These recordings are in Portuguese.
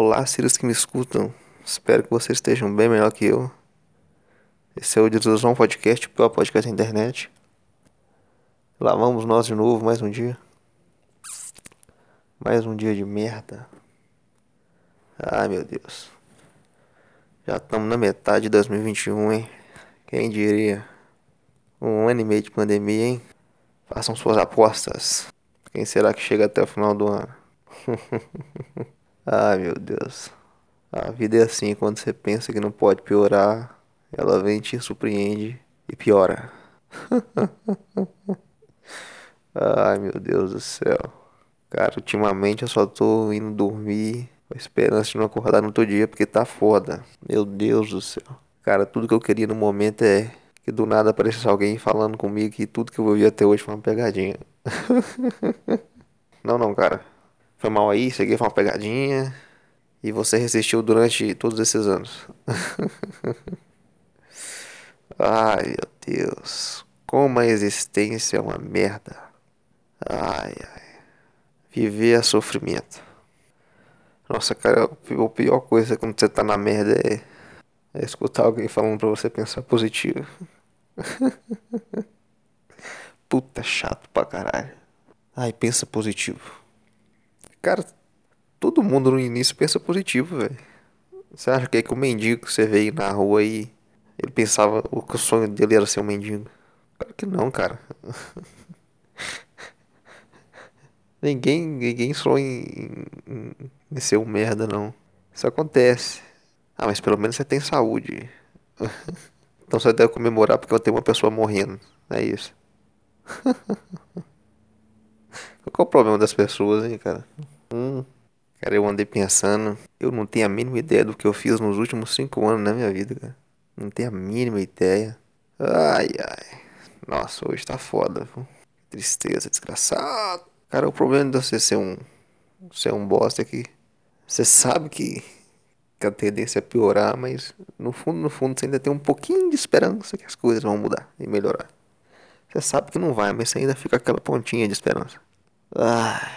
Olá, seres que me escutam. Espero que vocês estejam bem melhor que eu. Esse é o Desilusão Podcast, o pior podcast da internet. Lá vamos nós de novo, mais um dia. Mais um dia de merda. Ai meu Deus. Já estamos na metade de 2021, hein? Quem diria? Um ano e meio de pandemia, hein? Façam suas apostas. Quem será que chega até o final do ano? Ai meu Deus. A vida é assim, quando você pensa que não pode piorar, ela vem, te surpreende e piora. Ai meu Deus do céu. Cara, ultimamente eu só tô indo dormir com a esperança de não acordar no outro dia porque tá foda. Meu Deus do céu. Cara, tudo que eu queria no momento é que do nada aparecesse alguém falando comigo que tudo que eu ouvi até hoje foi uma pegadinha. não, não, cara. Foi mal aí, isso aqui foi uma pegadinha. E você resistiu durante todos esses anos. ai, meu Deus. Como a existência é uma merda. Ai, ai. Viver é sofrimento. Nossa, cara, a pior coisa quando você tá na merda é, é escutar alguém falando pra você pensar positivo. Puta chato pra caralho. Ai, pensa positivo. Cara, todo mundo no início pensa positivo, velho. Você acha que é que o mendigo que você veio na rua aí, ele pensava que o sonho dele era ser um mendigo? Claro que não, cara. ninguém, ninguém sonha em, em, em ser um merda, não. Isso acontece. Ah, mas pelo menos você tem saúde. então você deve comemorar porque eu tenho uma pessoa morrendo. É isso. Qual é o problema das pessoas, hein, cara? Hum, cara, eu andei pensando. Eu não tenho a mínima ideia do que eu fiz nos últimos cinco anos na minha vida, cara. Não tenho a mínima ideia. Ai, ai. Nossa, hoje tá foda, viu? Tristeza, desgraçado. Cara, o problema de você ser um. ser um bosta é que. Você sabe que. que a tendência é piorar, mas no fundo, no fundo, você ainda tem um pouquinho de esperança que as coisas vão mudar e melhorar. Você sabe que não vai, mas você ainda fica aquela pontinha de esperança. Ah,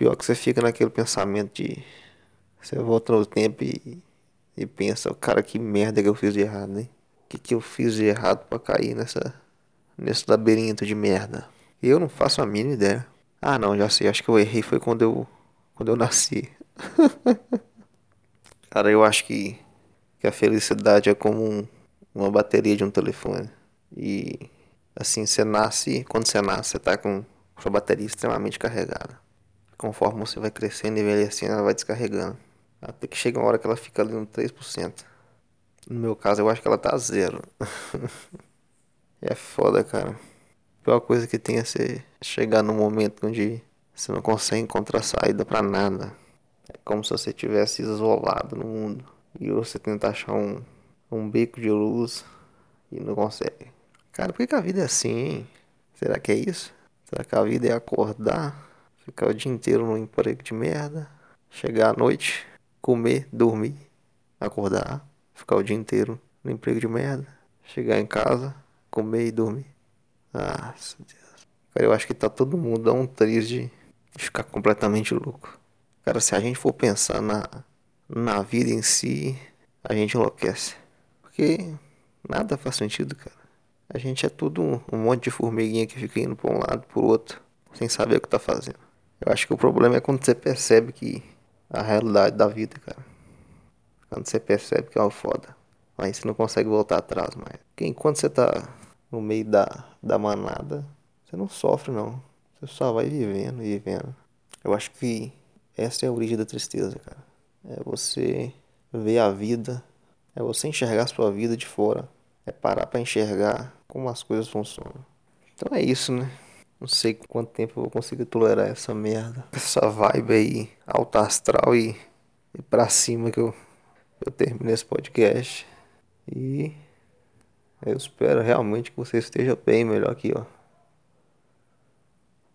pior que você fica naquele pensamento de. Você volta no tempo e, e pensa, cara, que merda que eu fiz de errado, né? O que, que eu fiz de errado para cair nessa, nesse labirinto de merda? Eu não faço a mínima ideia. Ah, não, já sei. Acho que eu errei foi quando eu, quando eu nasci. cara, eu acho que, que a felicidade é como um, uma bateria de um telefone. E assim, você nasce, quando você nasce, você tá com sua bateria extremamente carregada. Conforme você vai crescendo e envelhecendo, ela vai descarregando. Até que chega uma hora que ela fica ali no 3%. No meu caso, eu acho que ela tá zero. é foda, cara. A pior coisa que tem é você chegar num momento onde você não consegue encontrar saída para nada. É como se você tivesse isolado no mundo. E você tenta achar um, um beco de luz e não consegue. Cara, por que, que a vida é assim, hein? Será que é isso? Será que a vida é acordar, ficar o dia inteiro no emprego de merda, chegar à noite, comer, dormir, acordar, ficar o dia inteiro no emprego de merda, chegar em casa, comer e dormir? Nossa Deus. Cara, eu acho que tá todo mundo a um triz de, ficar completamente louco. Cara, se a gente for pensar na, na vida em si, a gente enlouquece. Porque nada faz sentido, cara. A gente é tudo um, um monte de formiguinha que fica indo para um lado, para o outro, sem saber o que tá fazendo. Eu acho que o problema é quando você percebe que a realidade da vida, cara. Quando você percebe que é uma foda. Aí você não consegue voltar atrás mais. Porque enquanto você tá no meio da, da manada, você não sofre não. Você só vai vivendo vivendo. Eu acho que essa é a origem da tristeza, cara. É você ver a vida, é você enxergar a sua vida de fora, é parar para enxergar como as coisas funcionam. Então é isso, né? Não sei quanto tempo eu vou conseguir tolerar essa merda. Essa vibe aí, alta astral e, e pra cima que eu, eu termino esse podcast. E eu espero realmente que você esteja bem melhor aqui, ó.